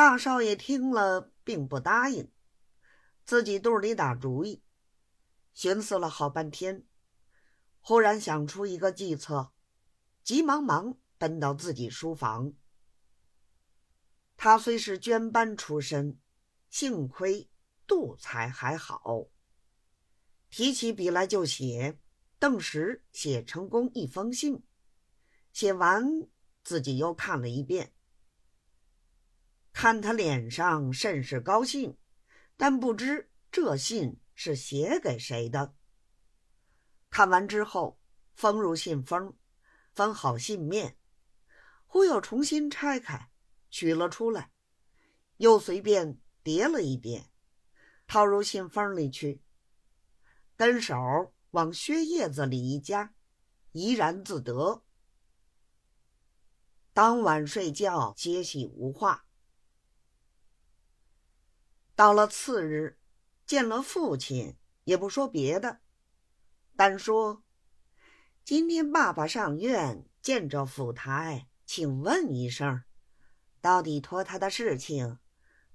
大少爷听了，并不答应，自己肚里打主意，寻思了好半天，忽然想出一个计策，急忙忙奔到自己书房。他虽是捐班出身，幸亏度才还好，提起笔来就写，顿时写成功一封信。写完，自己又看了一遍。看他脸上甚是高兴，但不知这信是写给谁的。看完之后，封入信封，封好信面，忽又重新拆开，取了出来，又随便叠了一叠，套入信封里去，跟手往靴叶子里一夹，怡然自得。当晚睡觉，皆系无话。到了次日，见了父亲，也不说别的，单说：“今天爸爸上院见着府台，请问一声，到底托他的事情，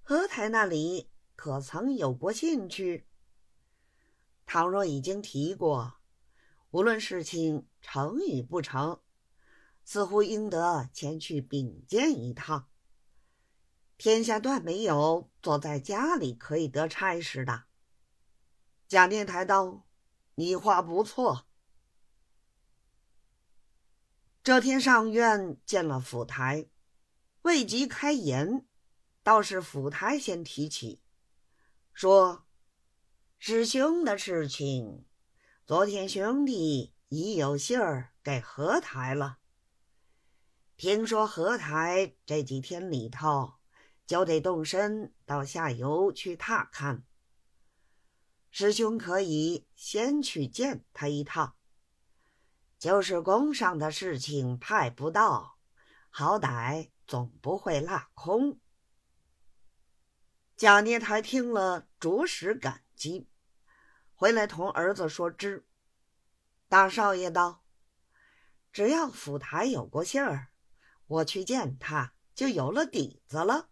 何台那里可曾有过兴趣？倘若已经提过，无论事情成与不成，似乎应得前去禀见一趟。”天下断没有坐在家里可以得差事的。贾念台道：“你话不错。”这天上院见了府台，未及开言，倒是府台先提起，说：“师兄的事情，昨天兄弟已有信儿给何台了。听说何台这几天里头。”就得动身到下游去踏看。师兄可以先去见他一趟，就是宫上的事情派不到，好歹总不会落空。贾念台听了，着实感激，回来同儿子说知。大少爷道：“只要府台有过信儿，我去见他就有了底子了。”